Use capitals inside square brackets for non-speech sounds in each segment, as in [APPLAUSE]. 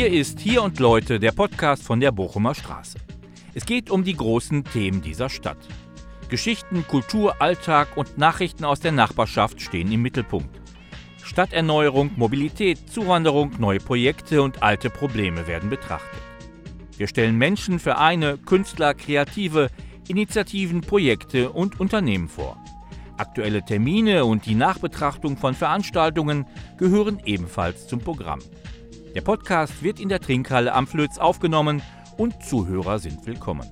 Hier ist Hier und Leute, der Podcast von der Bochumer Straße. Es geht um die großen Themen dieser Stadt. Geschichten, Kultur, Alltag und Nachrichten aus der Nachbarschaft stehen im Mittelpunkt. Stadterneuerung, Mobilität, Zuwanderung, neue Projekte und alte Probleme werden betrachtet. Wir stellen Menschen, Vereine, Künstler, Kreative, Initiativen, Projekte und Unternehmen vor. Aktuelle Termine und die Nachbetrachtung von Veranstaltungen gehören ebenfalls zum Programm. Der Podcast wird in der Trinkhalle am Flöz aufgenommen und Zuhörer sind willkommen.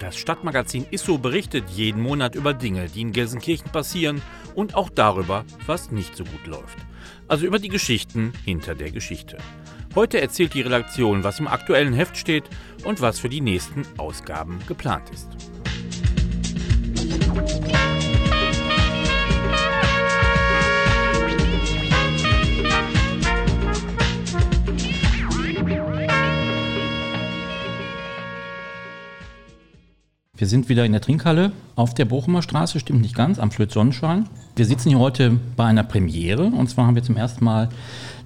Das Stadtmagazin Isso berichtet jeden Monat über Dinge, die in Gelsenkirchen passieren und auch darüber, was nicht so gut läuft. Also über die Geschichten hinter der Geschichte. Heute erzählt die Redaktion, was im aktuellen Heft steht und was für die nächsten Ausgaben geplant ist. Wir sind wieder in der Trinkhalle auf der Bochumer Straße, stimmt nicht ganz, am Flöz Sonnenschein. Wir sitzen hier heute bei einer Premiere und zwar haben wir zum ersten Mal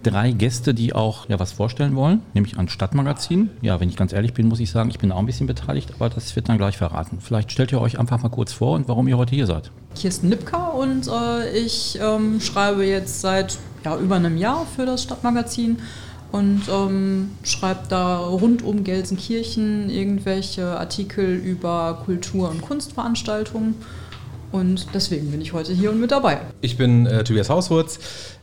drei Gäste, die auch ja, was vorstellen wollen, nämlich ein Stadtmagazin. Ja, wenn ich ganz ehrlich bin, muss ich sagen, ich bin auch ein bisschen beteiligt, aber das wird dann gleich verraten. Vielleicht stellt ihr euch einfach mal kurz vor und warum ihr heute hier seid. Kirsten Lipka und äh, ich ähm, schreibe jetzt seit ja, über einem Jahr für das Stadtmagazin und ähm, schreibt da rund um Gelsenkirchen irgendwelche Artikel über Kultur- und Kunstveranstaltungen. Und deswegen bin ich heute hier und mit dabei. Ich bin äh, Tobias Hauswurz.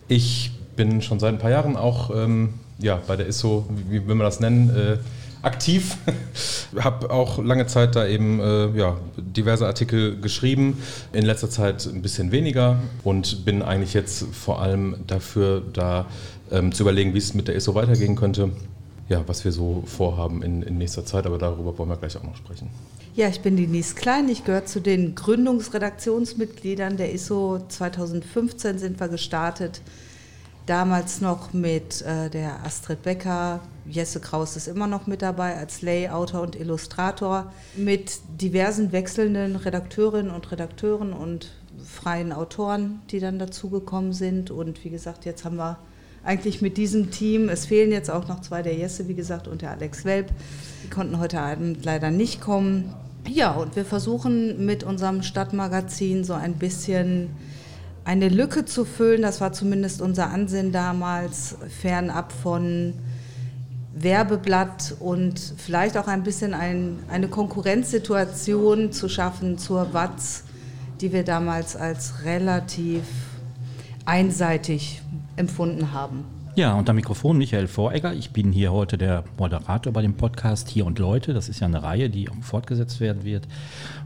Ich bin schon seit ein paar Jahren auch ähm, ja, bei der ISO, wie will man das nennen, äh, aktiv. [LAUGHS] habe auch lange Zeit da eben äh, ja, diverse Artikel geschrieben, in letzter Zeit ein bisschen weniger und bin eigentlich jetzt vor allem dafür da ähm, zu überlegen, wie es mit der ISO weitergehen könnte. Ja, was wir so vorhaben in, in nächster Zeit, aber darüber wollen wir gleich auch noch sprechen. Ja, ich bin Denise Klein, ich gehöre zu den Gründungsredaktionsmitgliedern der ISO. 2015 sind wir gestartet Damals noch mit äh, der Astrid Becker, Jesse Kraus ist immer noch mit dabei als Layouter und Illustrator, mit diversen wechselnden Redakteurinnen und Redakteuren und freien Autoren, die dann dazugekommen sind. Und wie gesagt, jetzt haben wir eigentlich mit diesem Team, es fehlen jetzt auch noch zwei, der Jesse, wie gesagt, und der Alex Welp. Die konnten heute Abend leider nicht kommen. Ja, und wir versuchen mit unserem Stadtmagazin so ein bisschen eine Lücke zu füllen, das war zumindest unser Ansinn damals, fernab von Werbeblatt und vielleicht auch ein bisschen ein, eine Konkurrenzsituation zu schaffen zur Watz, die wir damals als relativ einseitig empfunden haben. Ja, unter Mikrofon Michael Voregger. Ich bin hier heute der Moderator bei dem Podcast Hier und Leute. Das ist ja eine Reihe, die auch fortgesetzt werden wird.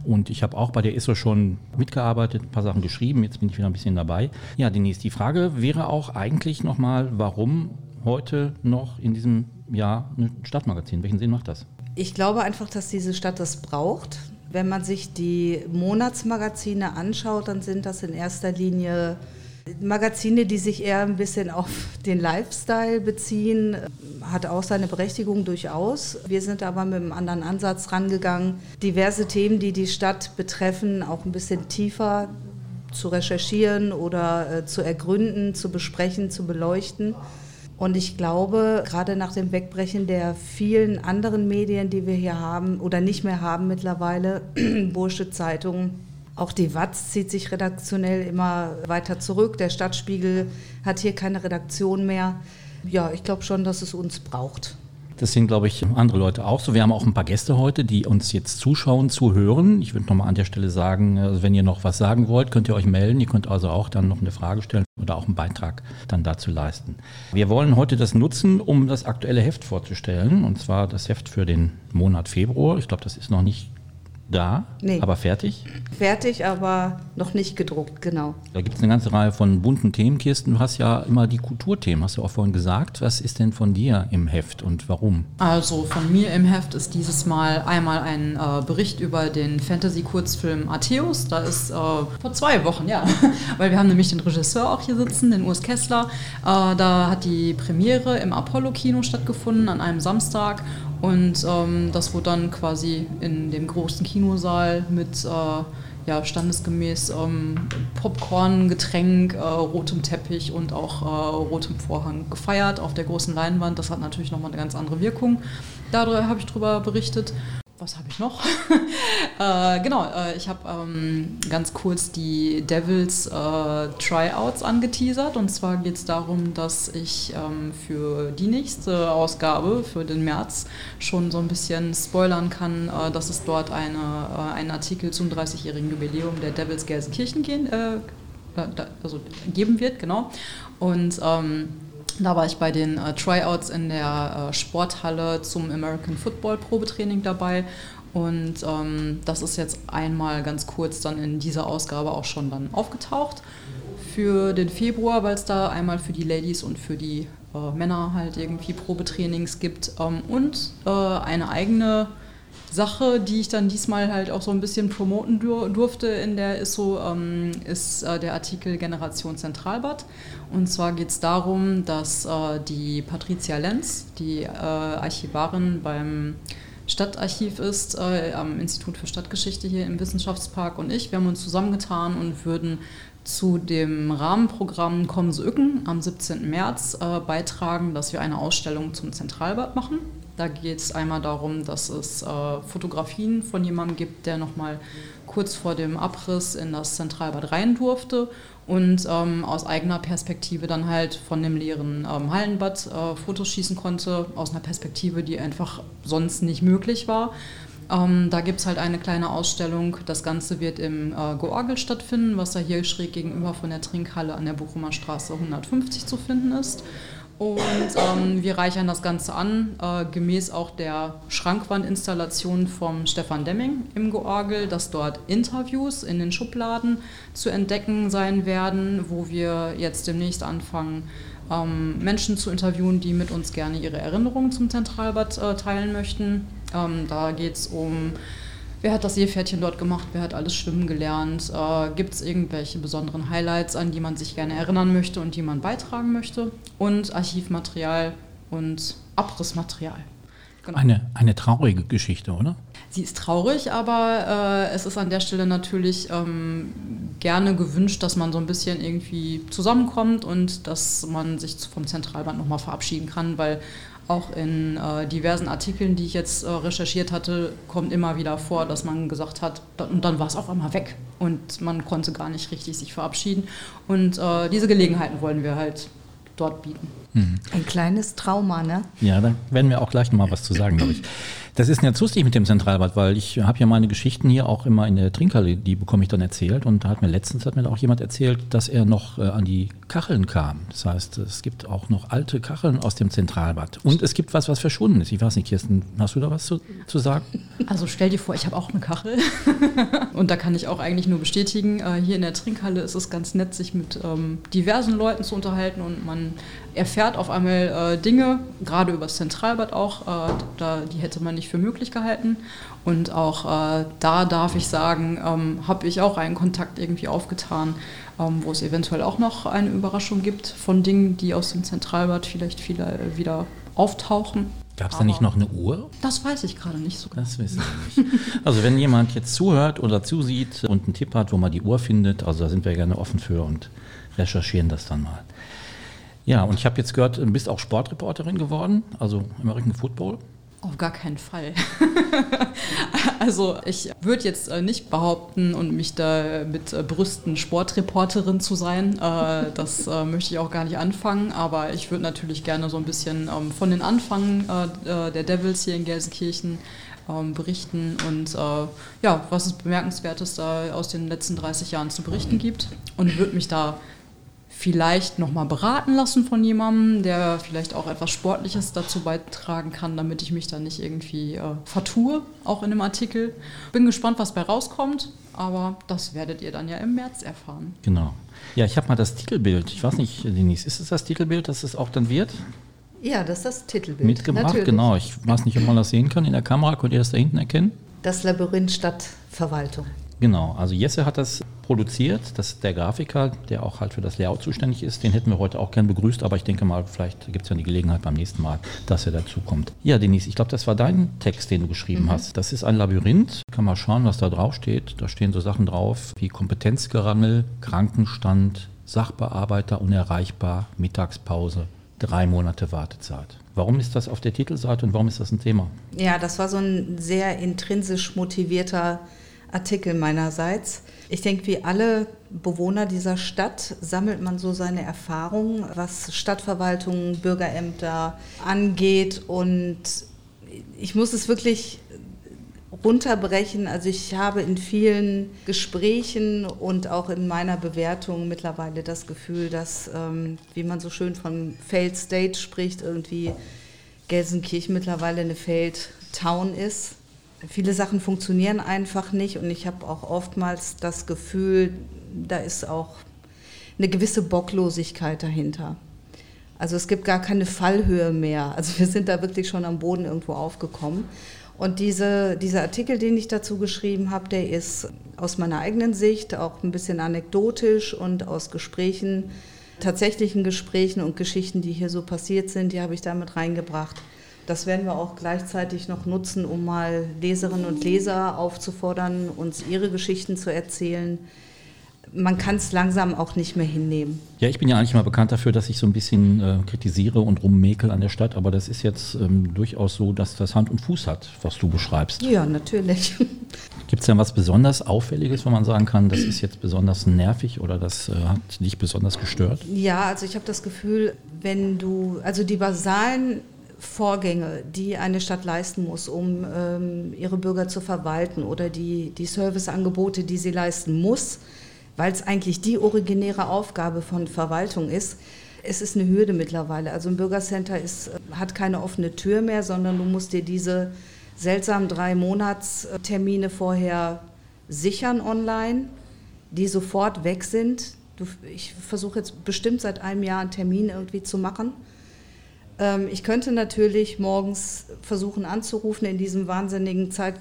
Und ich habe auch bei der ISO schon mitgearbeitet, ein paar Sachen geschrieben. Jetzt bin ich wieder ein bisschen dabei. Ja, Denise, die Frage wäre auch eigentlich nochmal, warum heute noch in diesem Jahr ein Stadtmagazin? Welchen Sinn macht das? Ich glaube einfach, dass diese Stadt das braucht. Wenn man sich die Monatsmagazine anschaut, dann sind das in erster Linie Magazine, die sich eher ein bisschen auf den Lifestyle beziehen, hat auch seine Berechtigung durchaus. Wir sind aber mit einem anderen Ansatz rangegangen, diverse Themen, die die Stadt betreffen, auch ein bisschen tiefer zu recherchieren oder äh, zu ergründen, zu besprechen, zu beleuchten. Und ich glaube, gerade nach dem Wegbrechen der vielen anderen Medien, die wir hier haben oder nicht mehr haben mittlerweile, [CLEARS THROAT] Bursche Zeitungen, auch die Watz zieht sich redaktionell immer weiter zurück. Der Stadtspiegel hat hier keine Redaktion mehr. Ja, ich glaube schon, dass es uns braucht. Das sind, glaube ich, andere Leute auch so. Wir haben auch ein paar Gäste heute, die uns jetzt zuschauen, zuhören. Ich würde nochmal an der Stelle sagen, also wenn ihr noch was sagen wollt, könnt ihr euch melden. Ihr könnt also auch dann noch eine Frage stellen oder auch einen Beitrag dann dazu leisten. Wir wollen heute das nutzen, um das aktuelle Heft vorzustellen. Und zwar das Heft für den Monat Februar. Ich glaube, das ist noch nicht da, nee. aber fertig? Fertig, aber noch nicht gedruckt, genau. Da gibt es eine ganze Reihe von bunten Themenkisten. Du hast ja immer die Kulturthemen, hast du auch vorhin gesagt. Was ist denn von dir im Heft und warum? Also von mir im Heft ist dieses Mal einmal ein äh, Bericht über den Fantasy-Kurzfilm Atheus. Da ist äh, vor zwei Wochen, ja, [LAUGHS] weil wir haben nämlich den Regisseur auch hier sitzen, den Urs Kessler. Äh, da hat die Premiere im Apollo-Kino stattgefunden an einem Samstag und ähm, das wurde dann quasi in dem großen Kinosaal mit äh, ja, standesgemäß ähm, Popcorn, Getränk, äh, rotem Teppich und auch äh, rotem Vorhang gefeiert auf der großen Leinwand. Das hat natürlich nochmal eine ganz andere Wirkung. Da habe ich drüber berichtet was habe ich noch? [LAUGHS] äh, genau, äh, ich habe ähm, ganz kurz die Devils äh, Tryouts angeteasert. Und zwar geht es darum, dass ich ähm, für die nächste Ausgabe, für den März, schon so ein bisschen spoilern kann, äh, dass es dort eine, äh, einen Artikel zum 30-jährigen Jubiläum der Devils Gelsenkirchen gehen, äh, also geben wird. Genau. Und ähm, da war ich bei den äh, Tryouts in der äh, Sporthalle zum American Football Probetraining dabei. Und ähm, das ist jetzt einmal ganz kurz dann in dieser Ausgabe auch schon dann aufgetaucht. Für den Februar, weil es da einmal für die Ladies und für die äh, Männer halt irgendwie Probetrainings gibt. Ähm, und äh, eine eigene Sache, die ich dann diesmal halt auch so ein bisschen promoten dur durfte in der ISO, ähm, ist äh, der Artikel Generation Zentralbad. Und zwar geht es darum, dass äh, die Patricia Lenz, die äh, Archivarin beim Stadtarchiv ist, äh, am Institut für Stadtgeschichte hier im Wissenschaftspark und ich, wir haben uns zusammengetan und würden zu dem Rahmenprogramm Kommen Sie Ücken am 17. März äh, beitragen, dass wir eine Ausstellung zum Zentralbad machen. Da geht es einmal darum, dass es äh, Fotografien von jemandem gibt, der nochmal kurz vor dem Abriss in das Zentralbad rein durfte und ähm, aus eigener Perspektive dann halt von dem leeren ähm, Hallenbad äh, Fotos schießen konnte, aus einer Perspektive, die einfach sonst nicht möglich war. Ähm, da gibt es halt eine kleine Ausstellung. Das Ganze wird im äh, Georgel stattfinden, was da hier schräg gegenüber von der Trinkhalle an der Bochumer Straße 150 zu finden ist. Und ähm, wir reichern das Ganze an, äh, gemäß auch der Schrankwandinstallation vom Stefan Demming im Georgel, dass dort Interviews in den Schubladen zu entdecken sein werden, wo wir jetzt demnächst anfangen, ähm, Menschen zu interviewen, die mit uns gerne ihre Erinnerungen zum Zentralbad äh, teilen möchten. Ähm, da geht es um Wer hat das Seepferdchen dort gemacht? Wer hat alles schwimmen gelernt? Äh, Gibt es irgendwelche besonderen Highlights, an die man sich gerne erinnern möchte und die man beitragen möchte? Und Archivmaterial und Abrissmaterial. Genau. Eine, eine traurige Geschichte, oder? Sie ist traurig, aber äh, es ist an der Stelle natürlich ähm, gerne gewünscht, dass man so ein bisschen irgendwie zusammenkommt und dass man sich vom Zentralband nochmal verabschieden kann, weil auch in äh, diversen Artikeln, die ich jetzt äh, recherchiert hatte, kommt immer wieder vor, dass man gesagt hat, da, und dann war es auf einmal weg und man konnte gar nicht richtig sich verabschieden. Und äh, diese Gelegenheiten wollen wir halt dort bieten. Mhm. Ein kleines Trauma, ne? Ja, da werden wir auch gleich nochmal was zu sagen, glaube ich. Das ist jetzt lustig mit dem Zentralbad, weil ich habe ja meine Geschichten hier auch immer in der Trinkhalle, die bekomme ich dann erzählt. Und da hat mir letztens hat mir auch jemand erzählt, dass er noch äh, an die Kacheln kam. Das heißt, es gibt auch noch alte Kacheln aus dem Zentralbad. Und es gibt was, was verschwunden ist. Ich weiß nicht, Kirsten, hast du da was zu, zu sagen? Also stell dir vor, ich habe auch eine Kachel. [LAUGHS] und da kann ich auch eigentlich nur bestätigen, äh, hier in der Trinkhalle ist es ganz nett, sich mit ähm, diversen Leuten zu unterhalten und man erfährt auf einmal äh, Dinge, gerade über das Zentralbad auch, äh, da, die hätte man nicht für möglich gehalten. Und auch äh, da darf ich sagen, ähm, habe ich auch einen Kontakt irgendwie aufgetan, ähm, wo es eventuell auch noch eine Überraschung gibt von Dingen, die aus dem Zentralbad vielleicht viele, äh, wieder auftauchen. Gab es da nicht noch eine Uhr? Das weiß ich gerade nicht so genau. Das wissen wir nicht. Also wenn jemand jetzt zuhört oder zusieht und einen Tipp hat, wo man die Uhr findet, also da sind wir gerne offen für und recherchieren das dann mal. Ja, und ich habe jetzt gehört, du bist auch Sportreporterin geworden, also American Football. Auf gar keinen Fall. [LAUGHS] also ich würde jetzt äh, nicht behaupten und mich da mit äh, Brüsten Sportreporterin zu sein. Äh, das möchte ich auch gar nicht anfangen. Aber ich würde natürlich gerne so ein bisschen ähm, von den Anfängen der Devils hier in Gelsenkirchen ähm, berichten und ja, was es Bemerkenswertes da aus den letzten 30 Jahren zu berichten gibt. Und würde mich da vielleicht nochmal beraten lassen von jemandem, der vielleicht auch etwas Sportliches dazu beitragen kann, damit ich mich da nicht irgendwie äh, vertue, auch in dem Artikel. Bin gespannt, was bei rauskommt, aber das werdet ihr dann ja im März erfahren. Genau. Ja, ich habe mal das Titelbild. Ich weiß nicht, Denise, ist es das Titelbild, dass es auch dann wird? Ja, das ist das Titelbild. Mitgebracht, Natürlich. genau. Ich weiß nicht, ob man das sehen kann in der Kamera. Könnt ihr das da hinten erkennen? Das Labyrinth Stadtverwaltung. Genau, also Jesse hat das produziert. Das ist der Grafiker, der auch halt für das Layout zuständig ist. Den hätten wir heute auch gern begrüßt, aber ich denke mal, vielleicht gibt es ja die Gelegenheit beim nächsten Mal, dass er dazu kommt. Ja, Denise, ich glaube, das war dein Text, den du geschrieben mhm. hast. Das ist ein Labyrinth. Kann mal schauen, was da drauf steht. Da stehen so Sachen drauf wie Kompetenzgerangel, Krankenstand, Sachbearbeiter unerreichbar, Mittagspause, drei Monate Wartezeit. Warum ist das auf der Titelseite und warum ist das ein Thema? Ja, das war so ein sehr intrinsisch motivierter Artikel meinerseits. Ich denke, wie alle Bewohner dieser Stadt sammelt man so seine Erfahrungen, was Stadtverwaltung, Bürgerämter angeht. Und ich muss es wirklich runterbrechen. Also ich habe in vielen Gesprächen und auch in meiner Bewertung mittlerweile das Gefühl, dass, ähm, wie man so schön von Failed State spricht, irgendwie Gelsenkirchen mittlerweile eine Failed Town ist. Viele Sachen funktionieren einfach nicht und ich habe auch oftmals das Gefühl, da ist auch eine gewisse Bocklosigkeit dahinter. Also es gibt gar keine Fallhöhe mehr. Also wir sind da wirklich schon am Boden irgendwo aufgekommen. Und diese, dieser Artikel, den ich dazu geschrieben habe, der ist aus meiner eigenen Sicht auch ein bisschen anekdotisch und aus Gesprächen, tatsächlichen Gesprächen und Geschichten, die hier so passiert sind, die habe ich damit reingebracht. Das werden wir auch gleichzeitig noch nutzen, um mal Leserinnen und Leser aufzufordern, uns ihre Geschichten zu erzählen man kann es langsam auch nicht mehr hinnehmen. Ja, ich bin ja eigentlich mal bekannt dafür, dass ich so ein bisschen äh, kritisiere und rummäkel an der Stadt, aber das ist jetzt ähm, durchaus so, dass das Hand und Fuß hat, was du beschreibst. Ja, natürlich. [LAUGHS] Gibt es denn was besonders Auffälliges, wo man sagen kann, das ist jetzt besonders nervig oder das äh, hat dich besonders gestört? Ja, also ich habe das Gefühl, wenn du, also die basalen Vorgänge, die eine Stadt leisten muss, um ähm, ihre Bürger zu verwalten oder die, die Serviceangebote, die sie leisten muss, weil es eigentlich die originäre Aufgabe von Verwaltung ist. Es ist eine Hürde mittlerweile. Also ein Bürgercenter ist, hat keine offene Tür mehr, sondern du musst dir diese seltsamen drei Monatstermine vorher sichern online, die sofort weg sind. Du, ich versuche jetzt bestimmt seit einem Jahr einen Termin irgendwie zu machen. Ähm, ich könnte natürlich morgens versuchen anzurufen in diesem wahnsinnigen Zeit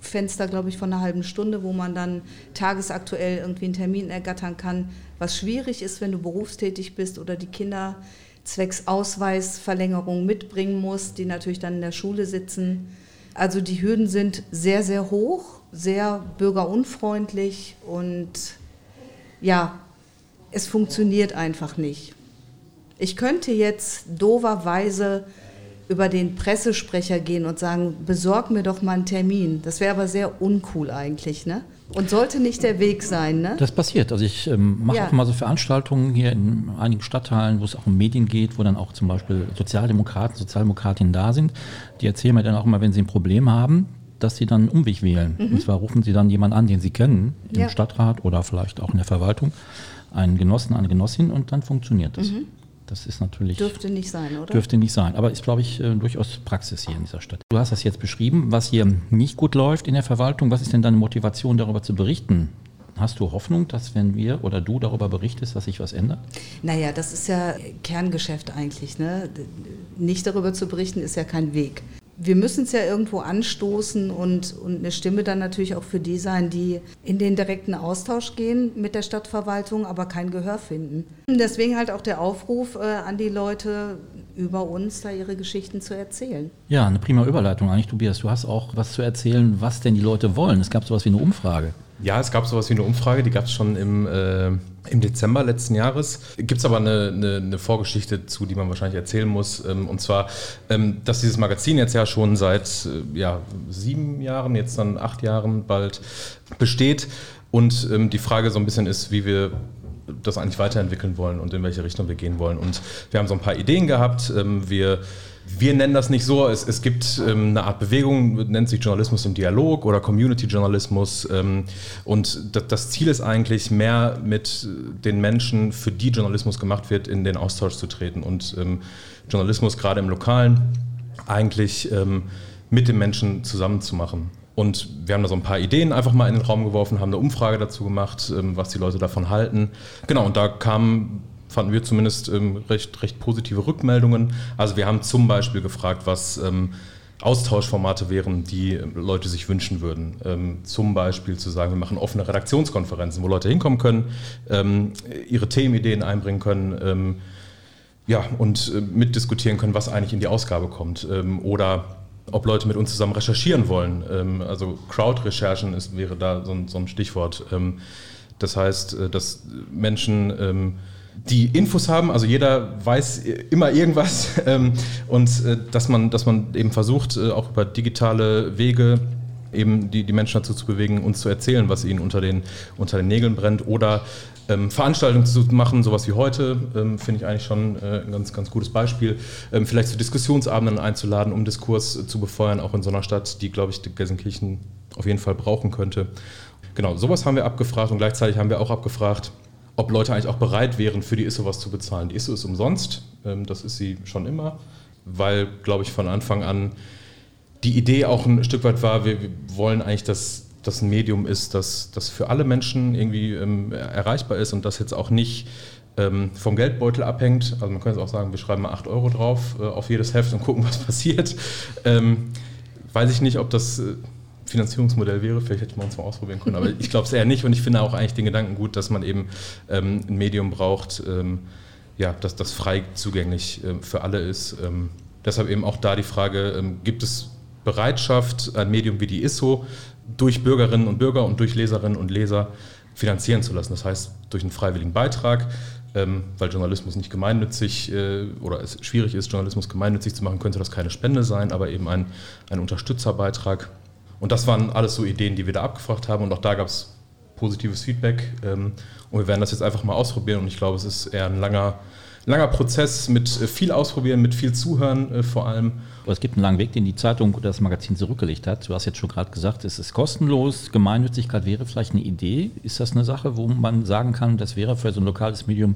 Fenster, glaube ich, von einer halben Stunde, wo man dann tagesaktuell irgendwie einen Termin ergattern kann. Was schwierig ist, wenn du berufstätig bist oder die Kinder zwecks Ausweisverlängerung mitbringen musst, die natürlich dann in der Schule sitzen. Also die Hürden sind sehr, sehr hoch, sehr bürgerunfreundlich und ja, es funktioniert einfach nicht. Ich könnte jetzt doverweise über den Pressesprecher gehen und sagen, besorg mir doch mal einen Termin. Das wäre aber sehr uncool eigentlich, ne? Und sollte nicht der Weg sein, ne? Das passiert. Also ich ähm, mache ja. auch mal so Veranstaltungen hier in einigen Stadtteilen, wo es auch um Medien geht, wo dann auch zum Beispiel Sozialdemokraten, Sozialdemokratinnen da sind. Die erzählen mir dann auch immer, wenn sie ein Problem haben, dass sie dann einen Umweg wählen. Mhm. Und zwar rufen sie dann jemanden an, den sie kennen, im ja. Stadtrat oder vielleicht auch in der Verwaltung, einen Genossen, eine Genossin und dann funktioniert das. Mhm. Das ist natürlich. Dürfte nicht sein, oder? Dürfte nicht sein. Aber ist, glaube ich, äh, durchaus Praxis hier in dieser Stadt. Du hast das jetzt beschrieben, was hier nicht gut läuft in der Verwaltung. Was ist denn deine Motivation, darüber zu berichten? Hast du Hoffnung, dass wenn wir oder du darüber berichtest, dass sich was ändert? Naja, das ist ja Kerngeschäft eigentlich. Ne? Nicht darüber zu berichten, ist ja kein Weg wir müssen es ja irgendwo anstoßen und, und eine Stimme dann natürlich auch für die sein, die in den direkten Austausch gehen mit der Stadtverwaltung, aber kein Gehör finden. Deswegen halt auch der Aufruf äh, an die Leute, über uns da ihre Geschichten zu erzählen. Ja, eine prima Überleitung eigentlich, Tobias. Du hast auch was zu erzählen, was denn die Leute wollen. Es gab sowas wie eine Umfrage. Ja, es gab sowas wie eine Umfrage, die gab es schon im, äh, im Dezember letzten Jahres. Gibt es aber eine, eine, eine, Vorgeschichte zu, die man wahrscheinlich erzählen muss. Ähm, und zwar, ähm, dass dieses Magazin jetzt ja schon seit äh, ja, sieben Jahren, jetzt dann acht Jahren bald besteht. Und ähm, die Frage so ein bisschen ist, wie wir das eigentlich weiterentwickeln wollen und in welche Richtung wir gehen wollen. Und wir haben so ein paar Ideen gehabt. Wir wir nennen das nicht so. Es, es gibt ähm, eine Art Bewegung, nennt sich Journalismus im Dialog oder Community-Journalismus. Ähm, und das, Ziel ist eigentlich, mehr mit den Menschen, für die Journalismus gemacht wird, in den Austausch zu treten und ähm, Journalismus gerade im Lokalen eigentlich ähm, mit den Menschen zusammenzumachen. Und wir haben da so ein paar Ideen einfach mal in den Raum geworfen, haben eine Umfrage dazu gemacht, ähm, was die Leute davon halten. Genau, und da kamen fanden wir zumindest ähm, recht, recht positive Rückmeldungen. Also wir haben zum Beispiel gefragt, was ähm, Austauschformate wären, die Leute sich wünschen würden. Ähm, zum Beispiel zu sagen, wir machen offene Redaktionskonferenzen, wo Leute hinkommen können, ähm, ihre Themenideen einbringen können. Ähm, ja, und äh, mitdiskutieren können, was eigentlich in die Ausgabe kommt. Ähm, oder ob Leute mit uns zusammen recherchieren wollen. Ähm, also Crowd-Recherchen wäre da so ein, so ein Stichwort. Ähm, das heißt, äh, dass Menschen ähm, die Infos haben, also jeder weiß immer irgendwas [LAUGHS] ähm, und äh, dass, man, dass man eben versucht, äh, auch über digitale Wege eben die, die Menschen dazu zu bewegen, uns zu erzählen, was ihnen unter den, unter den Nägeln brennt oder ähm, Veranstaltungen zu machen, sowas wie heute, ähm, finde ich eigentlich schon äh, ein ganz, ganz gutes Beispiel. Ähm, vielleicht zu Diskussionsabenden einzuladen, um Diskurs äh, zu befeuern, auch in so einer Stadt, die, glaube ich, Gelsenkirchen auf jeden Fall brauchen könnte. Genau, sowas haben wir abgefragt und gleichzeitig haben wir auch abgefragt, ob Leute eigentlich auch bereit wären, für die ISO was zu bezahlen. Die ISO ist umsonst, ähm, das ist sie schon immer, weil, glaube ich, von Anfang an die Idee auch ein Stück weit war, wir, wollen eigentlich, dass das ein Medium ist, das, das für alle Menschen irgendwie ähm, erreichbar ist und das jetzt auch nicht ähm, vom Geldbeutel abhängt. Also man könnte auch sagen, wir schreiben mal 8 Euro drauf äh, auf jedes Heft und gucken, [LAUGHS] was passiert. Weiß ich nicht, ob das äh, Finanzierungsmodell wäre, vielleicht hätte man uns mal ausprobieren können, aber ich glaube es eher nicht und ich finde auch eigentlich den Gedanken gut, dass man eben ähm, ein Medium braucht, ähm, ja, dass das frei zugänglich äh, für alle ist. Ähm, deshalb eben auch da die Frage, ähm, gibt es Bereitschaft, ein Medium wie die ISSO durch Bürgerinnen und Bürger und durch Leserinnen und Leser finanzieren zu lassen. Das heißt, durch einen freiwilligen Beitrag, ähm, weil Journalismus nicht gemeinnützig äh, oder es schwierig ist, Journalismus gemeinnützig zu machen, könnte das keine Spende sein, aber eben ein, ein Unterstützerbeitrag. Und das waren alles so Ideen, die wir da abgefragt haben und auch da gab es positives Feedback. Ähm, und wir werden das jetzt einfach mal ausprobieren und ich glaube, es ist eher ein langer, langer Prozess mit äh, viel Ausprobieren, mit viel Zuhören äh, vor allem. Es gibt einen langen Weg, den die Zeitung oder das Magazin zurückgelegt hat. Du hast jetzt schon gerade gesagt, es ist kostenlos. Gemeinnützigkeit wäre vielleicht eine Idee. Ist das eine Sache, wo man sagen kann, das wäre für so ein lokales Medium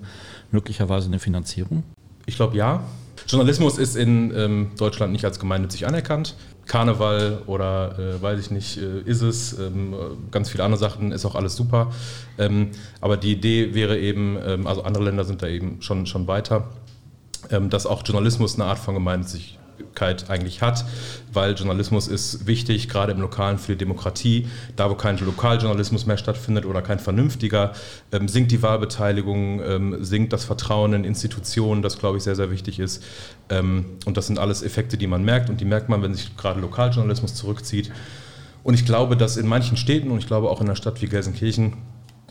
möglicherweise eine Finanzierung? Ich glaube ja. Journalismus ist in ähm, Deutschland nicht als gemeinnützig anerkannt. Karneval oder äh, weiß ich nicht, äh, ist es, ähm, ganz viele andere Sachen, ist auch alles super. Ähm, aber die Idee wäre eben, ähm, also andere Länder sind da eben schon, schon weiter, ähm, dass auch Journalismus eine Art von Gemeinnützigkeit eigentlich hat, weil Journalismus ist wichtig, gerade im Lokalen für die Demokratie. Da, wo kein Lokaljournalismus mehr stattfindet oder kein vernünftiger, ähm, sinkt die Wahlbeteiligung, ähm, sinkt das Vertrauen in Institutionen, das glaube ich sehr, sehr wichtig ist. Ähm, und das sind alles Effekte, die man merkt und die merkt man, wenn sich gerade Lokaljournalismus zurückzieht. Und ich glaube, dass in manchen Städten und ich glaube auch in einer Stadt wie Gelsenkirchen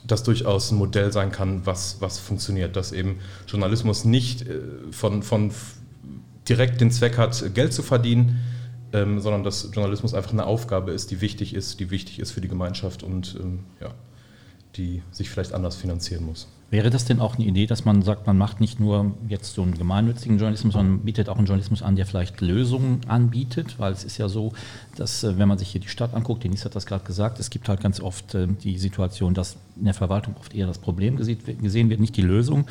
das durchaus ein Modell sein kann, was, was funktioniert, dass eben Journalismus nicht äh, von, von direkt den Zweck hat, Geld zu verdienen, ähm, sondern dass Journalismus einfach eine Aufgabe ist, die wichtig ist, die wichtig ist für die Gemeinschaft und ähm, ja, die sich vielleicht anders finanzieren muss. Wäre das denn auch eine Idee, dass man sagt, man macht nicht nur jetzt so einen gemeinnützigen Journalismus, sondern bietet auch einen Journalismus an, der vielleicht Lösungen anbietet? Weil es ist ja so, dass äh, wenn man sich hier die Stadt anguckt, Denise hat das gerade gesagt, es gibt halt ganz oft äh, die Situation, dass in der Verwaltung oft eher das Problem gesehen wird, nicht die Lösung.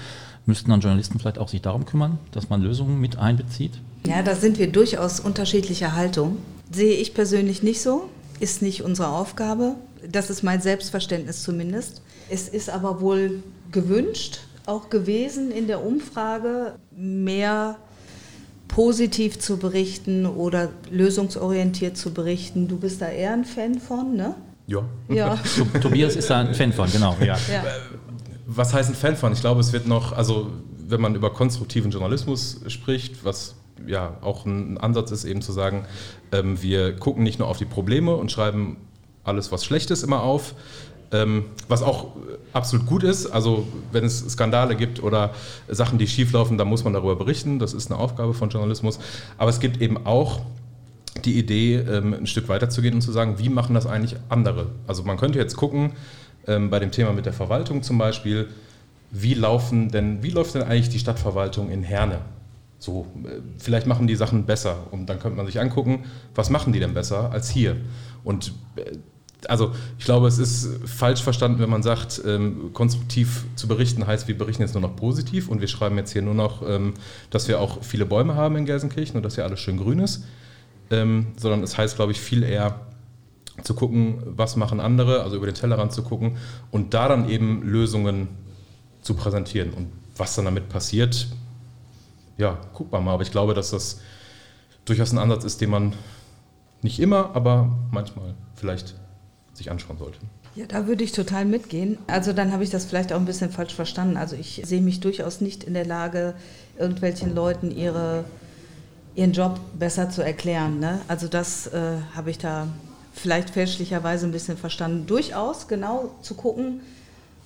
Müssten dann Journalisten vielleicht auch sich darum kümmern, dass man Lösungen mit einbezieht? Ja, da sind wir durchaus unterschiedlicher Haltung. Sehe ich persönlich nicht so, ist nicht unsere Aufgabe. Das ist mein Selbstverständnis zumindest. Es ist aber wohl gewünscht, auch gewesen in der Umfrage, mehr positiv zu berichten oder lösungsorientiert zu berichten. Du bist da eher ein Fan von, ne? Ja. ja. [LAUGHS] Tobias ist da ein Fan von, genau. Ja. ja. Was heißt ein Fan von? Ich glaube, es wird noch, also wenn man über konstruktiven Journalismus spricht, was ja auch ein Ansatz ist, eben zu sagen, ähm, wir gucken nicht nur auf die Probleme und schreiben alles, was schlecht ist, immer auf, ähm, was auch absolut gut ist. Also wenn es Skandale gibt oder Sachen, die schieflaufen, dann muss man darüber berichten. Das ist eine Aufgabe von Journalismus. Aber es gibt eben auch die Idee, ähm, ein Stück weiterzugehen und zu sagen, wie machen das eigentlich andere? Also man könnte jetzt gucken, ähm, bei dem Thema mit der Verwaltung zum Beispiel, wie laufen denn, wie läuft denn eigentlich die Stadtverwaltung in Herne? So, äh, vielleicht machen die Sachen besser und dann könnte man sich angucken, was machen die denn besser als hier? Und äh, also ich glaube, es ist falsch verstanden, wenn man sagt, ähm, konstruktiv zu berichten heißt, wir berichten jetzt nur noch positiv und wir schreiben jetzt hier nur noch, ähm, dass wir auch viele Bäume haben in Gelsenkirchen und dass hier alles schön grün ist, ähm, sondern es heißt, glaube ich, viel eher, zu gucken, was machen andere, also über den Tellerrand zu gucken und da dann eben Lösungen zu präsentieren. Und was dann damit passiert, ja, guck mal mal. Aber ich glaube, dass das durchaus ein Ansatz ist, den man Nicht immer, aber manchmal vielleicht sich anschauen sollte. Ja, da würde ich total mitgehen. Also dann habe ich das vielleicht auch ein bisschen falsch verstanden. Also ich sehe mich durchaus nicht in der Lage, irgendwelchen Leuten ihre, ihren Job besser zu erklären. Ne? Also das äh, habe ich da vielleicht fälschlicherweise ein bisschen verstanden. Durchaus genau zu gucken,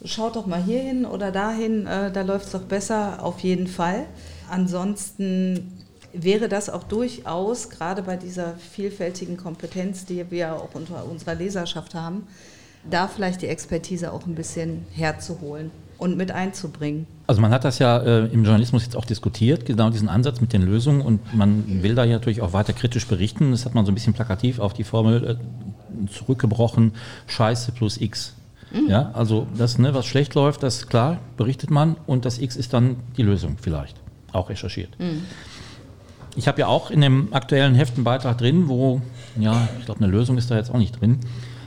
schaut doch mal hier hin oder dahin, äh, da läuft es doch besser, auf jeden Fall. Ansonsten wäre das auch durchaus, gerade bei dieser vielfältigen Kompetenz, die wir auch unter unserer Leserschaft haben, da vielleicht die Expertise auch ein bisschen herzuholen und mit einzubringen. Also man hat das ja äh, im Journalismus jetzt auch diskutiert, genau diesen Ansatz mit den Lösungen und man will da ja natürlich auch weiter kritisch berichten. Das hat man so ein bisschen plakativ auf die Formel äh, zurückgebrochen, Scheiße plus X. Mhm. Ja, also das, ne, was schlecht läuft, das klar, berichtet man und das X ist dann die Lösung vielleicht, auch recherchiert. Mhm. Ich habe ja auch in dem aktuellen Heft einen Beitrag drin, wo, ja, ich glaube, eine Lösung ist da jetzt auch nicht drin.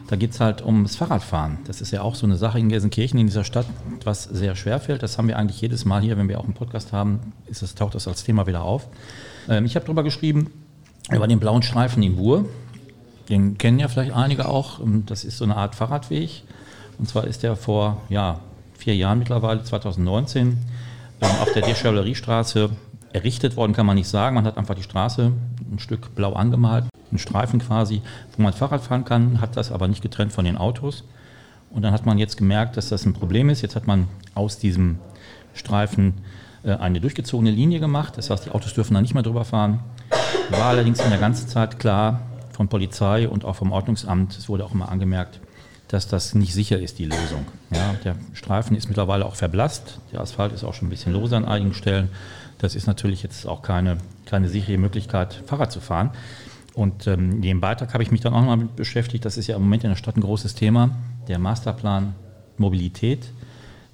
Da geht es halt ums Fahrradfahren. Das ist ja auch so eine Sache in Gelsenkirchen, in dieser Stadt, was sehr schwer fällt. Das haben wir eigentlich jedes Mal hier, wenn wir auch einen Podcast haben, ist das, taucht das als Thema wieder auf. Ähm, ich habe darüber geschrieben, über den blauen Streifen in Buhr. Den kennen ja vielleicht einige auch. Ähm, das ist so eine Art Fahrradweg. Und zwar ist der vor ja, vier Jahren mittlerweile, 2019, ähm, auf der Deschavleriestraße errichtet worden, kann man nicht sagen. Man hat einfach die Straße ein Stück blau angemalt, einen Streifen quasi, wo man Fahrrad fahren kann, hat das aber nicht getrennt von den Autos. Und dann hat man jetzt gemerkt, dass das ein Problem ist. Jetzt hat man aus diesem Streifen äh, eine durchgezogene Linie gemacht. Das heißt, die Autos dürfen da nicht mehr drüber fahren. War allerdings in der ganzen Zeit klar von Polizei und auch vom Ordnungsamt, es wurde auch immer angemerkt, dass das nicht sicher ist, die Lösung. Ja, der Streifen ist mittlerweile auch verblasst. Der Asphalt ist auch schon ein bisschen lose an einigen Stellen. Das ist natürlich jetzt auch keine, keine sichere Möglichkeit, Fahrrad zu fahren. Und ähm, in dem Beitrag habe ich mich dann auch noch mal mit beschäftigt. Das ist ja im Moment in der Stadt ein großes Thema. Der Masterplan Mobilität,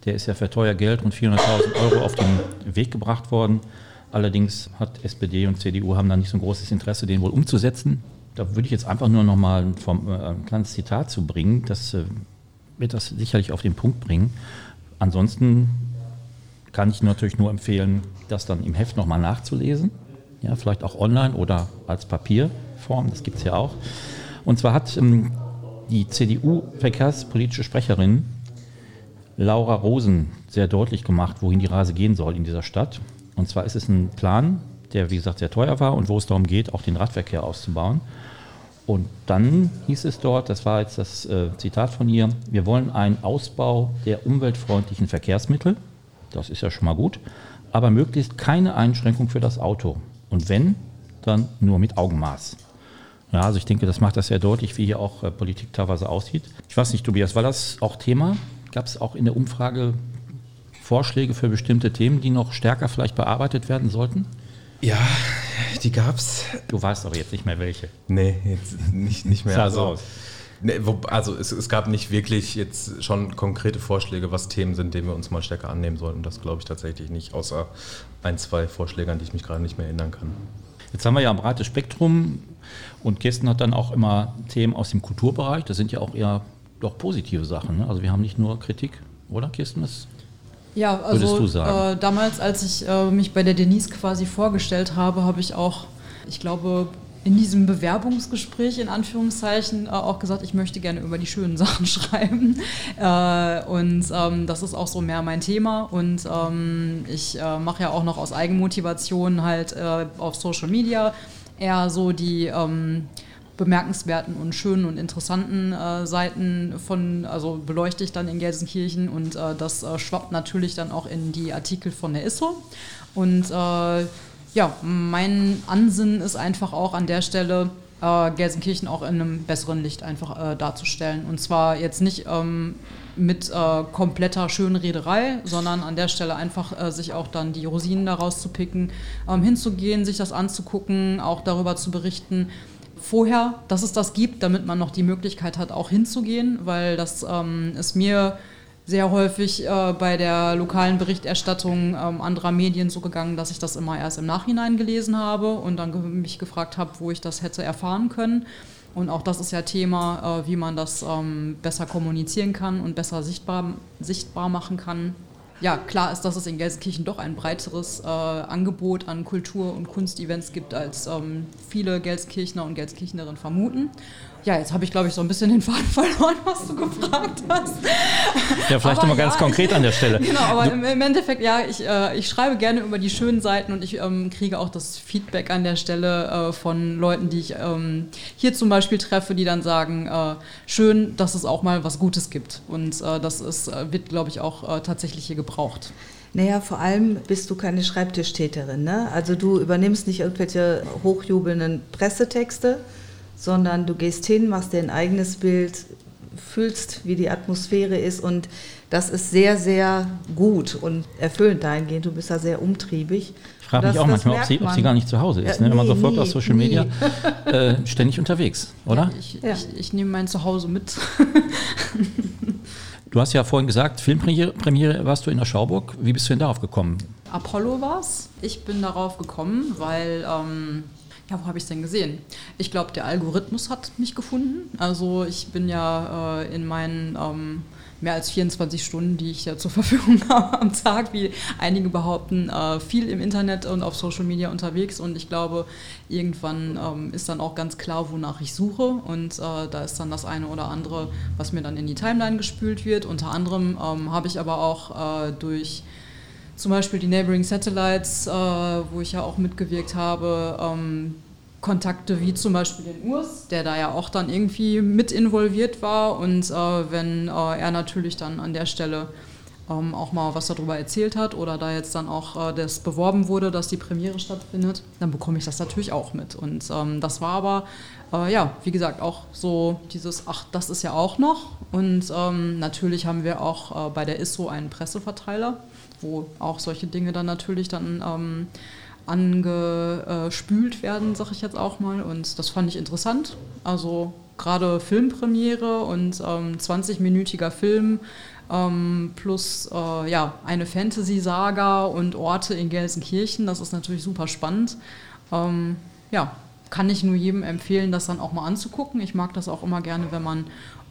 der ist ja für teuer Geld und 400.000 Euro auf den Weg gebracht worden. Allerdings hat SPD und CDU haben da nicht so ein großes Interesse, den wohl umzusetzen. Da würde ich jetzt einfach nur noch mal ein, äh, ein kleines Zitat zu bringen. Das äh, wird das sicherlich auf den Punkt bringen. Ansonsten kann ich natürlich nur empfehlen, das dann im Heft nochmal nachzulesen. Ja, vielleicht auch online oder als Papierform, das gibt es ja auch. Und zwar hat ähm, die CDU-verkehrspolitische Sprecherin Laura Rosen sehr deutlich gemacht, wohin die Reise gehen soll in dieser Stadt. Und zwar ist es ein Plan, der wie gesagt sehr teuer war und wo es darum geht, auch den Radverkehr auszubauen. Und dann hieß es dort, das war jetzt das äh, Zitat von ihr, wir wollen einen Ausbau der umweltfreundlichen Verkehrsmittel das ist ja schon mal gut. Aber möglichst keine Einschränkung für das Auto. Und wenn, dann nur mit Augenmaß. Ja, also ich denke, das macht das sehr deutlich, wie hier auch äh, Politik teilweise aussieht. Ich weiß nicht, Tobias, war das auch Thema? Gab es auch in der Umfrage Vorschläge für bestimmte Themen, die noch stärker vielleicht bearbeitet werden sollten? Ja, die gab's. Du weißt aber jetzt nicht mehr welche. Nee, jetzt nicht, nicht mehr. Sah so aus. Ne, also es, es, gab nicht wirklich jetzt schon konkrete Vorschläge, was Themen sind, denen wir uns mal stärker annehmen sollten. Das glaube ich tatsächlich nicht, außer ein, zwei Vorschläge, an die ich mich gerade nicht mehr erinnern kann. Jetzt haben wir ja ein breites Spektrum und Kirsten hat dann auch immer Themen aus dem Kulturbereich. Das sind ja auch eher doch positive Sachen. Ne? Also wir haben nicht nur Kritik, oder Kirsten? Das ja, also äh, damals, als ich äh, mich bei der Denise quasi vorgestellt habe, habe ich auch, ich glaube, in diesem Bewerbungsgespräch in Anführungszeichen äh, auch gesagt, ich möchte gerne über die schönen [LAUGHS] Sachen schreiben. Äh, und ähm, das ist auch so mehr mein Thema. Und ähm, ich äh, mache ja auch noch aus Eigenmotivation halt äh, auf Social Media eher so die ähm, bemerkenswerten und schönen und interessanten äh, Seiten von, also beleuchte ich dann in Gelsenkirchen und äh, das schwappt natürlich dann auch in die Artikel von der ISSO. Und ja, mein Ansinnen ist einfach auch an der Stelle, äh, Gelsenkirchen auch in einem besseren Licht einfach äh, darzustellen. Und zwar jetzt nicht ähm, mit äh, kompletter Schönrederei, sondern an der Stelle einfach äh, sich auch dann die Rosinen daraus zu picken, ähm, hinzugehen, sich das anzugucken, auch darüber zu berichten. Vorher, dass es das gibt, damit man noch die Möglichkeit hat, auch hinzugehen, weil das ähm, ist mir sehr häufig äh, bei der lokalen Berichterstattung ähm, anderer Medien so gegangen, dass ich das immer erst im Nachhinein gelesen habe und dann mich gefragt habe, wo ich das hätte erfahren können. Und auch das ist ja Thema, äh, wie man das ähm, besser kommunizieren kann und besser sichtbar, sichtbar machen kann. Ja, klar ist, dass es in Gelsenkirchen doch ein breiteres äh, Angebot an Kultur- und Kunstevents gibt, als ähm, viele Gelsenkirchner und Gelsenkirchnerinnen vermuten. Ja, jetzt habe ich, glaube ich, so ein bisschen den Faden [LAUGHS] verloren, was du gefragt hast. Ja, vielleicht nochmal ganz ja, konkret an der Stelle. [LAUGHS] Genau, aber im, im, Endeffekt, ja, ich, äh, ich schreibe gerne über die schönen Seiten und ich ähm, kriege auch das Feedback an der Stelle äh, von Leuten, die ich ähm, hier zum Beispiel treffe, die dann sagen, äh, schön, dass es auch mal was Gutes gibt. Und äh, das ist, äh, wird, glaube ich, auch äh, tatsächlich hier gebraucht. Naja, vor allem bist du keine Schreibtischtäterin. Ne? Also du übernimmst nicht irgendwelche hochjubelnden Pressetexte, sondern du gehst hin, machst dir ein eigenes Bild, fühlst, wie die Atmosphäre ist und das ist sehr, sehr gut und erfüllend dahingehend. Du bist da sehr umtriebig. Ich frage mich auch manchmal, ob sie, ob sie, gar nicht zu Hause ist. Ja, ne? Wenn man so folgt auf Social Media, äh, ständig unterwegs, oder? Ja, ich, ja. ich, ich nehme mein Zuhause mit. [LAUGHS] du hast ja vorhin gesagt, Filmpremiere Premiere warst du in der Schauburg. Wie bist du denn darauf gekommen? Apollo war es. Ich bin darauf gekommen, weil ähm, ja, wo habe ich es denn gesehen? Ich glaube, der Algorithmus hat mich gefunden. Also ich bin ja äh, in meinen ähm, mehr als 24 Stunden, die ich ja zur [LAUGHS] Verfügung habe am Tag, wie einige behaupten, äh, viel im Internet und auf Social Media unterwegs. Und ich glaube, irgendwann ähm, ist dann auch ganz klar, wonach ich suche. Und äh, da ist dann das eine oder andere, was mir dann in die Timeline gespült wird. Unter anderem ähm, habe ich aber auch äh, durch zum Beispiel die Neighboring Satellites, äh, wo ich ja auch mitgewirkt habe, ähm, Kontakte wie zum Beispiel den Urs, der da ja auch dann irgendwie mit involviert war. Und äh, wenn äh, er natürlich dann an der Stelle ähm, auch mal was darüber erzählt hat oder da jetzt dann auch äh, das beworben wurde, dass die Premiere stattfindet, dann bekomme ich das natürlich auch mit. Und ähm, das war aber, äh, ja, wie gesagt, auch so dieses, ach, das ist ja auch noch. Und ähm, natürlich haben wir auch äh, bei der ISO einen Presseverteiler wo auch solche Dinge dann natürlich dann ähm, angespült werden, sag ich jetzt auch mal. Und das fand ich interessant. Also gerade Filmpremiere und ähm, 20-minütiger Film ähm, plus äh, ja, eine Fantasy-Saga und Orte in Gelsenkirchen. Das ist natürlich super spannend. Ähm, ja, kann ich nur jedem empfehlen, das dann auch mal anzugucken. Ich mag das auch immer gerne, wenn man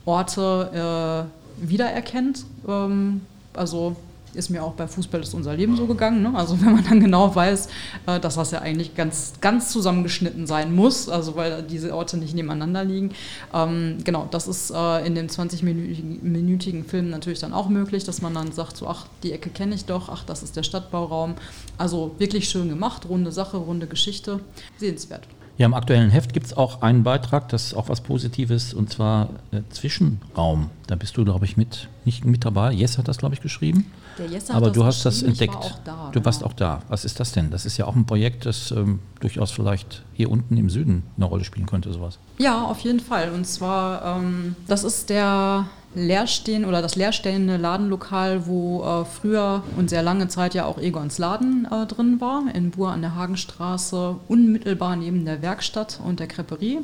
Orte äh, wiedererkennt. Ähm, also ist mir auch bei Fußball ist unser Leben so gegangen. Ne? Also [LAUGHS] wenn man dann genau weiß, äh, dass das ja eigentlich ganz, ganz zusammengeschnitten sein muss, also weil diese Orte nicht nebeneinander liegen. Ähm, genau, das ist äh, in dem 20-minütigen Film natürlich dann auch möglich, dass man dann sagt, so ach, die Ecke kenne ich doch, ach, das ist der Stadtbauraum. Also wirklich schön gemacht, runde Sache, runde Geschichte, sehenswert. Ja, im aktuellen Heft gibt es auch einen Beitrag, das ist auch was Positives, und zwar äh, Zwischenraum. Da bist du, glaube ich, mit, nicht mit dabei. Jess hat das, glaube ich, geschrieben. Der Jesse hat Aber du hast das entdeckt. War da, du genau. warst auch da. Was ist das denn? Das ist ja auch ein Projekt, das ähm, durchaus vielleicht hier unten im Süden eine Rolle spielen könnte, sowas. Ja, auf jeden Fall. Und zwar, ähm, das ist der leerstehen oder das leerstehende Ladenlokal, wo äh, früher und sehr lange Zeit ja auch Egons Laden äh, drin war, in Buhr an der Hagenstraße, unmittelbar neben der Werkstatt und der Creperie.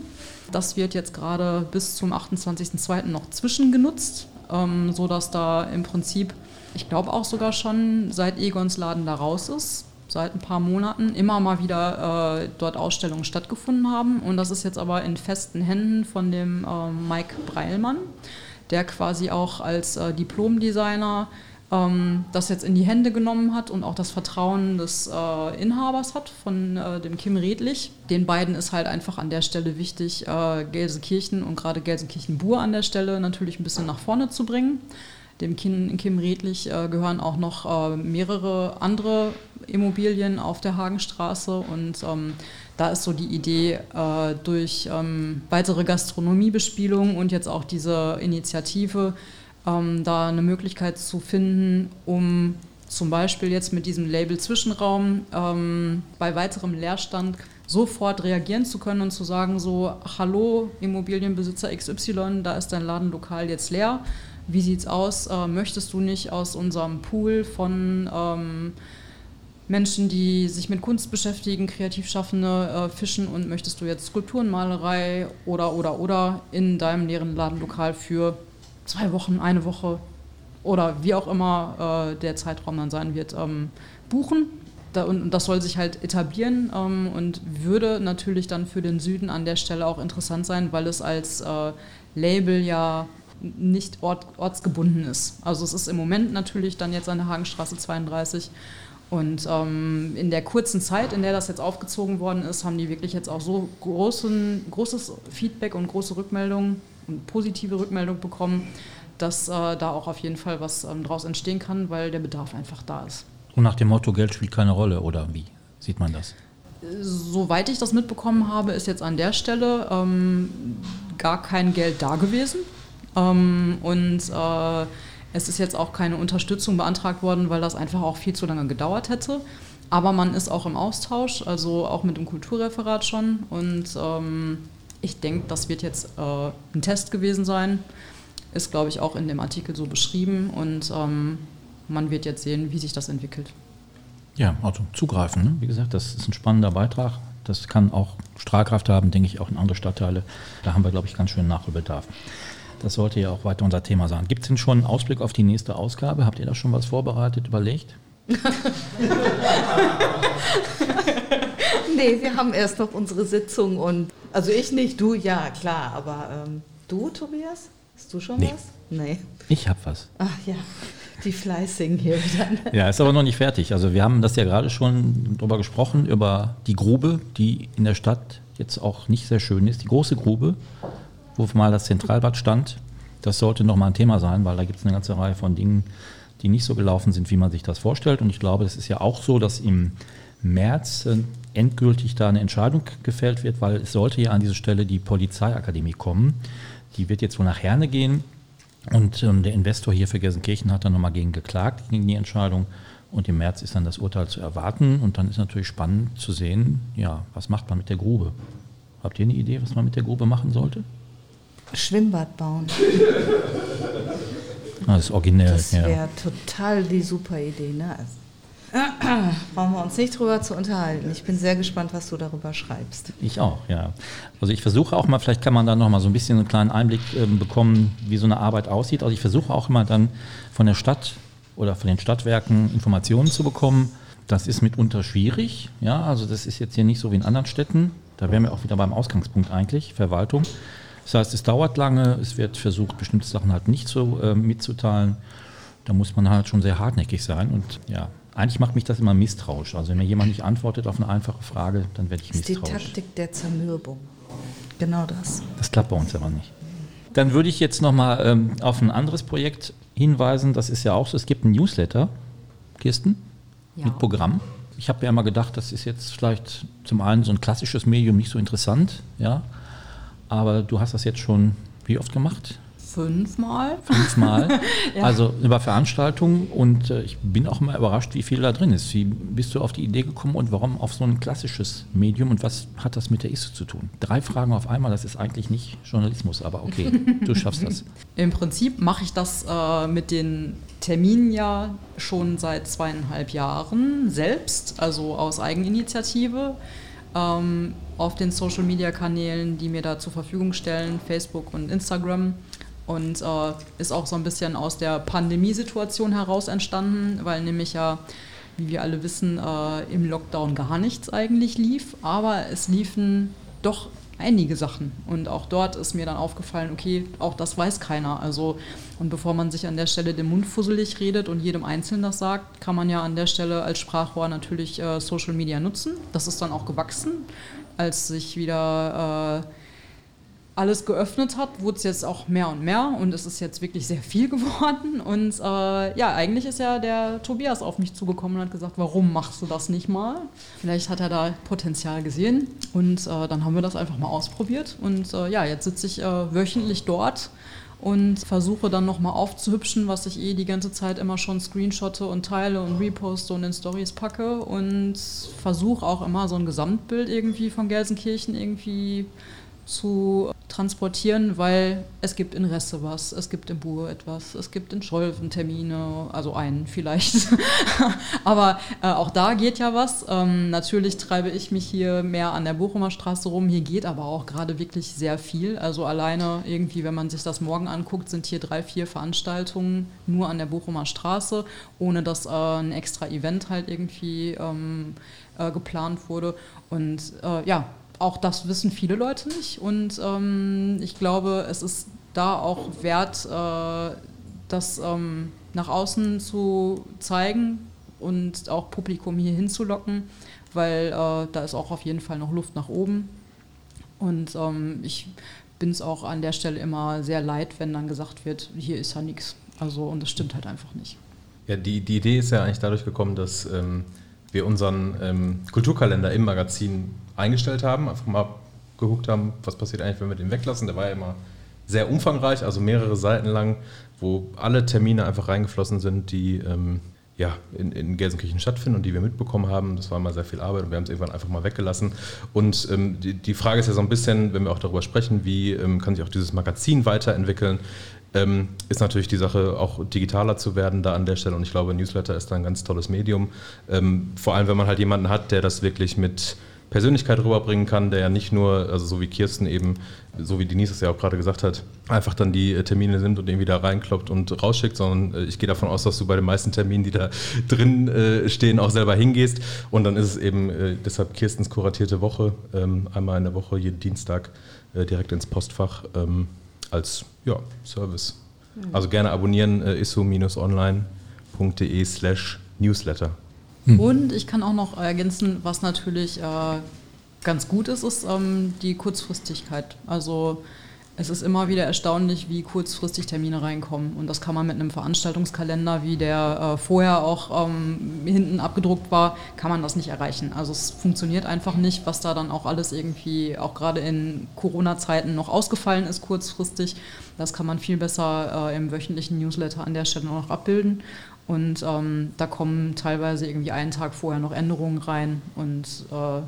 Das wird jetzt gerade bis zum 28.02. noch zwischengenutzt, ähm, sodass da im Prinzip ich glaube auch sogar schon, seit Egons Laden da raus ist, seit ein paar Monaten, immer mal wieder äh, dort Ausstellungen stattgefunden haben. Und das ist jetzt aber in festen Händen von dem äh, Mike Breilmann, der quasi auch als äh, Diplomdesigner ähm, das jetzt in die Hände genommen hat und auch das Vertrauen des äh, Inhabers hat, von äh, dem Kim Redlich. Den beiden ist halt einfach an der Stelle wichtig, äh, Gelsenkirchen und gerade Gelsenkirchen-Bur an der Stelle natürlich ein bisschen nach vorne zu bringen. Dem Kim, Kim Redlich äh, gehören auch noch äh, mehrere andere Immobilien auf der Hagenstraße und ähm, da ist so die Idee, äh, durch ähm, weitere Gastronomiebespielung und jetzt auch diese Initiative ähm, da eine Möglichkeit zu finden, um zum Beispiel jetzt mit diesem Label Zwischenraum ähm, bei weiterem Leerstand sofort reagieren zu können und zu sagen so, hallo Immobilienbesitzer XY, da ist dein Ladenlokal jetzt leer wie sieht's aus? Äh, möchtest du nicht aus unserem Pool von ähm, Menschen, die sich mit Kunst beschäftigen, Kreativschaffende äh, fischen und möchtest du jetzt Skulpturenmalerei oder oder oder in deinem leeren Ladenlokal für zwei Wochen, eine Woche oder wie auch immer äh, der Zeitraum dann sein wird, ähm, buchen? Da, und, das soll sich halt etablieren ähm, und würde natürlich dann für den Süden an der Stelle auch interessant sein, weil es als äh, Label ja nicht ort, ortsgebunden ist. Also es ist im Moment natürlich dann jetzt an der Hagenstraße 32 und ähm, in der kurzen Zeit, in der das jetzt aufgezogen worden ist, haben die wirklich jetzt auch so großen, großes Feedback und große Rückmeldungen und positive Rückmeldung bekommen, dass äh, da auch auf jeden Fall was ähm, draus entstehen kann, weil der Bedarf einfach da ist. Und nach dem Motto, Geld spielt keine Rolle, oder wie sieht man das? Soweit ich das mitbekommen habe, ist jetzt an der Stelle ähm, gar kein Geld da gewesen. Ähm, und äh, es ist jetzt auch keine Unterstützung beantragt worden, weil das einfach auch viel zu lange gedauert hätte. Aber man ist auch im Austausch, also auch mit dem Kulturreferat schon. Und ähm, ich denke, das wird jetzt äh, ein Test gewesen sein. Ist, glaube ich, auch in dem Artikel so beschrieben. Und ähm, man wird jetzt sehen, wie sich das entwickelt. Ja, also zugreifen. Ne? Wie gesagt, das ist ein spannender Beitrag. Das kann auch Strahlkraft haben, denke ich, auch in andere Stadtteile. Da haben wir, glaube ich, ganz schön Nachholbedarf. Das sollte ja auch weiter unser Thema sein. Gibt es denn schon einen Ausblick auf die nächste Ausgabe? Habt ihr da schon was vorbereitet, überlegt? [LAUGHS] nee, wir haben erst noch unsere Sitzung und also ich nicht, du ja, klar, aber ähm, du, Tobias? Hast du schon nee. was? Nee. Ich habe was. Ach ja. Die Fleißigen hier wieder. [LAUGHS] Ja, ist aber noch nicht fertig. Also wir haben das ja gerade schon drüber gesprochen, über die Grube, die in der Stadt jetzt auch nicht sehr schön ist. Die große Grube, wo mal das Zentralbad stand. Das sollte nochmal ein Thema sein, weil da gibt es eine ganze Reihe von Dingen, die nicht so gelaufen sind, wie man sich das vorstellt. Und ich glaube, es ist ja auch so, dass im März äh, endgültig da eine Entscheidung gefällt wird, weil es sollte ja an diese Stelle die Polizeiakademie kommen. Die wird jetzt wohl nach Herne gehen. Und ähm, der Investor hier für Gelsenkirchen hat dann nochmal gegen geklagt, gegen die Entscheidung. Und im März ist dann das Urteil zu erwarten. Und dann ist natürlich spannend zu sehen, ja, was macht man mit der Grube? Habt ihr eine Idee, was man mit der Grube machen sollte? Schwimmbad bauen. [LAUGHS] Ah, das ist originell. Das wäre ja. total die super Idee. Ne? Also [CLEARS THROAT] Brauchen wir uns nicht drüber zu unterhalten. Ich bin sehr gespannt, was du darüber schreibst. Ich auch, ja. Also ich versuche auch mal, vielleicht kann man da noch mal so ein bisschen einen kleinen Einblick äh, bekommen, wie so eine Arbeit aussieht. Also ich versuche auch immer dann von der Stadt oder von den Stadtwerken Informationen zu bekommen. Das ist mitunter schwierig, ja. Also das ist jetzt hier nicht so wie in anderen Städten. Da wären wir auch wieder beim Ausgangspunkt eigentlich, Verwaltung. Das heißt, es dauert lange, es wird versucht, bestimmte Sachen halt nicht so äh, mitzuteilen. Da muss man halt schon sehr hartnäckig sein und ja, eigentlich macht mich das immer misstrauisch. Also wenn mir jemand nicht antwortet auf eine einfache Frage, dann werde ich das misstrauisch. Das ist die Taktik der Zermürbung. Genau das. Das klappt bei uns aber nicht. Dann würde ich jetzt nochmal ähm, auf ein anderes Projekt hinweisen. Das ist ja auch so, es gibt ein Newsletter, Kirsten, ja. mit Programm. Ich habe ja immer gedacht, das ist jetzt vielleicht zum einen so ein klassisches Medium nicht so interessant, ja. Aber du hast das jetzt schon wie oft gemacht? Fünfmal. Fünfmal. [LAUGHS] ja. Also über Veranstaltungen und äh, ich bin auch immer überrascht, wie viel da drin ist. Wie bist du auf die Idee gekommen und warum auf so ein klassisches Medium und was hat das mit der ISO zu tun? Drei Fragen auf einmal, das ist eigentlich nicht Journalismus, aber okay, [LAUGHS] du schaffst das. Im Prinzip mache ich das äh, mit den Terminen ja schon seit zweieinhalb Jahren selbst, also aus Eigeninitiative. Ähm, auf den Social-Media-Kanälen, die mir da zur Verfügung stellen, Facebook und Instagram. Und äh, ist auch so ein bisschen aus der Pandemiesituation heraus entstanden, weil nämlich ja, wie wir alle wissen, äh, im Lockdown gar nichts eigentlich lief, aber es liefen doch einige Sachen. Und auch dort ist mir dann aufgefallen, okay, auch das weiß keiner. Also, und bevor man sich an der Stelle den Mund fusselig redet und jedem Einzelnen das sagt, kann man ja an der Stelle als Sprachrohr natürlich äh, Social Media nutzen. Das ist dann auch gewachsen, als sich wieder äh, alles geöffnet hat, wurde es jetzt auch mehr und mehr und es ist jetzt wirklich sehr viel [LAUGHS] geworden. Und äh, ja, eigentlich ist ja der Tobias auf mich zugekommen und hat gesagt, warum machst du das nicht mal? Vielleicht hat er da Potenzial gesehen und äh, dann haben wir das einfach mal ausprobiert. Und äh, ja, jetzt sitze ich äh, wöchentlich dort und versuche dann nochmal aufzuhübschen, was ich eh die ganze Zeit immer schon screenshotte und teile und reposte und in Stories packe und versuche auch immer so ein Gesamtbild irgendwie von Gelsenkirchen irgendwie zu transportieren, weil es gibt in Resse was, es gibt in Buhr etwas, es gibt in Scholven Termine, also einen vielleicht. [LAUGHS] Aber äh, auch da geht ja was. Ähm, natürlich treibe ich mich hier mehr an der Bochumer Straße rum. Hier geht aber auch gerade wirklich sehr viel. Also alleine irgendwie, wenn man sich das morgen anguckt, sind hier drei, vier Veranstaltungen nur an der Bochumer Straße, ohne dass äh, ein extra Event halt irgendwie ähm, äh, geplant wurde. Und äh, ja, auch das wissen viele Leute nicht. Und ähm, ich glaube, es ist da auch Wert, äh, das ähm, nach außen zu zeigen und auch Publikum hier hinzulocken, weil äh, da ist auch auf jeden Fall noch Luft nach oben. Und ähm, ich bin es auch an der Stelle immer sehr leid, wenn dann gesagt wird, hier ist ja nichts. Also, und das stimmt halt einfach nicht. Ja, die, die Idee ist ja eigentlich dadurch gekommen, dass ähm, wir unseren ähm, Kulturkalender im Magazin eingestellt haben, einfach mal geguckt haben, was passiert eigentlich, wenn wir den weglassen. Der war ja immer sehr umfangreich, also mehrere Seiten lang, wo alle Termine einfach reingeflossen sind, die ähm, ja, in, in Gelsenkirchen stattfinden und die wir mitbekommen haben. Das war mal sehr viel Arbeit und wir haben es irgendwann einfach mal weggelassen. Und ähm, die, die, Frage ist ja so ein bisschen, wenn wir auch darüber sprechen, wie ähm, kann sich auch dieses Magazin weiterentwickeln, ähm, ist natürlich die Sache auch digitaler zu werden da an der Stelle. Und ich glaube, Newsletter ist da ein ganz tolles Medium. Ähm, vor allem, wenn man halt jemanden hat, der das wirklich mit Persönlichkeit rüberbringen kann, der ja nicht nur, also so wie Kirsten eben, so wie Denise es ja auch gerade gesagt hat, einfach dann die äh, Termine nimmt und irgendwie da reinkloppt und rausschickt, sondern äh, ich gehe davon aus, dass du bei den meisten Terminen, die da [LAUGHS] drin äh, stehen, auch selber hingehst. Und dann ist es eben deshalb Kirstens kuratierte Woche, ähm, einmal in der Woche, jeden Dienstag direkt ins Postfach ähm, als ja, Service. Mhm. Also gerne abonnieren, isso-online.de slash newsletter. Hm. Und ich kann auch noch ergänzen, was natürlich äh, ganz gut ist, ist ähm, die Kurzfristigkeit. Also es ist immer wieder erstaunlich, wie kurzfristig Termine reinkommen. Und das kann man mit einem Veranstaltungskalender, wie der äh, vorher auch ähm, hinten abgedruckt war, kann man das nicht erreichen. Also es funktioniert einfach nicht, was da dann auch alles irgendwie, auch gerade in Corona-Zeiten noch ausgefallen ist kurzfristig. Das kann man viel besser äh, im wöchentlichen Newsletter an der Stelle noch abbilden. Und ähm, da kommen teilweise irgendwie einen Tag vorher noch Änderungen rein und äh,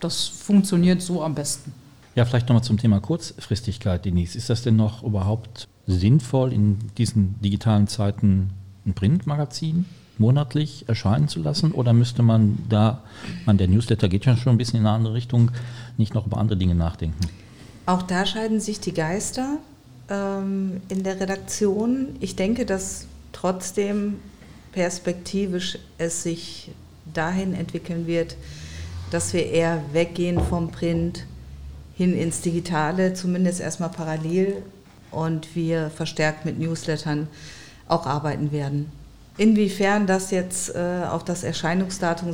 das funktioniert so am besten. Ja, vielleicht nochmal zum Thema Kurzfristigkeit, Denise. Ist das denn noch überhaupt sinnvoll, in diesen digitalen Zeiten ein Printmagazin monatlich erscheinen zu lassen? Oder müsste man da, man, der Newsletter geht ja schon ein bisschen in eine andere Richtung, nicht noch über andere Dinge nachdenken? Auch da scheiden sich die Geister ähm, in der Redaktion. Ich denke, dass trotzdem perspektivisch es sich dahin entwickeln wird, dass wir eher weggehen vom Print hin ins Digitale, zumindest erstmal parallel und wir verstärkt mit Newslettern auch arbeiten werden. Inwiefern das jetzt äh, auf das Erscheinungsdatum,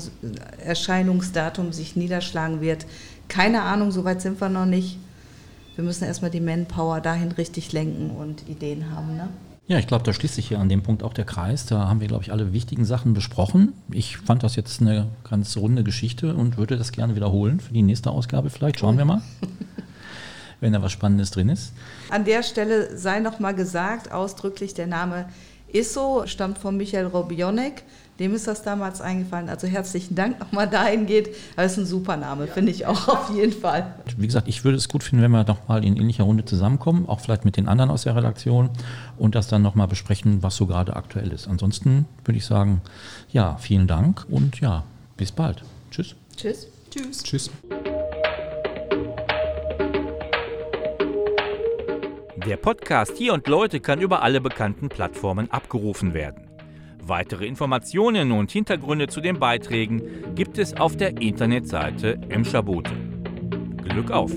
Erscheinungsdatum sich niederschlagen wird, keine Ahnung, soweit sind wir noch nicht. Wir müssen erstmal die Manpower dahin richtig lenken und Ideen haben. Ne? Ja, ich glaube, da schließt sich hier an dem Punkt auch der Kreis. Da haben wir, glaube ich, alle wichtigen Sachen besprochen. Ich fand das jetzt eine ganz runde Geschichte und würde das gerne wiederholen für die nächste Ausgabe vielleicht. Schauen wir mal, [LAUGHS] wenn da was Spannendes drin ist. An der Stelle sei noch mal gesagt, ausdrücklich der Name Isso stammt von Michael Robionek. Dem ist das damals eingefallen. Also herzlichen Dank nochmal dahin geht. Das ist ein super Name, ja. finde ich auch auf jeden Fall. Wie gesagt, ich würde es gut finden, wenn wir nochmal in ähnlicher Runde zusammenkommen, auch vielleicht mit den anderen aus der Redaktion und das dann nochmal besprechen, was so gerade aktuell ist. Ansonsten würde ich sagen, ja, vielen Dank und ja, bis bald. Tschüss. Tschüss. Tschüss. Tschüss. Der Podcast Hier und Leute kann über alle bekannten Plattformen abgerufen werden. Weitere Informationen und Hintergründe zu den Beiträgen gibt es auf der Internetseite Emscher Emscherbote. Glück auf!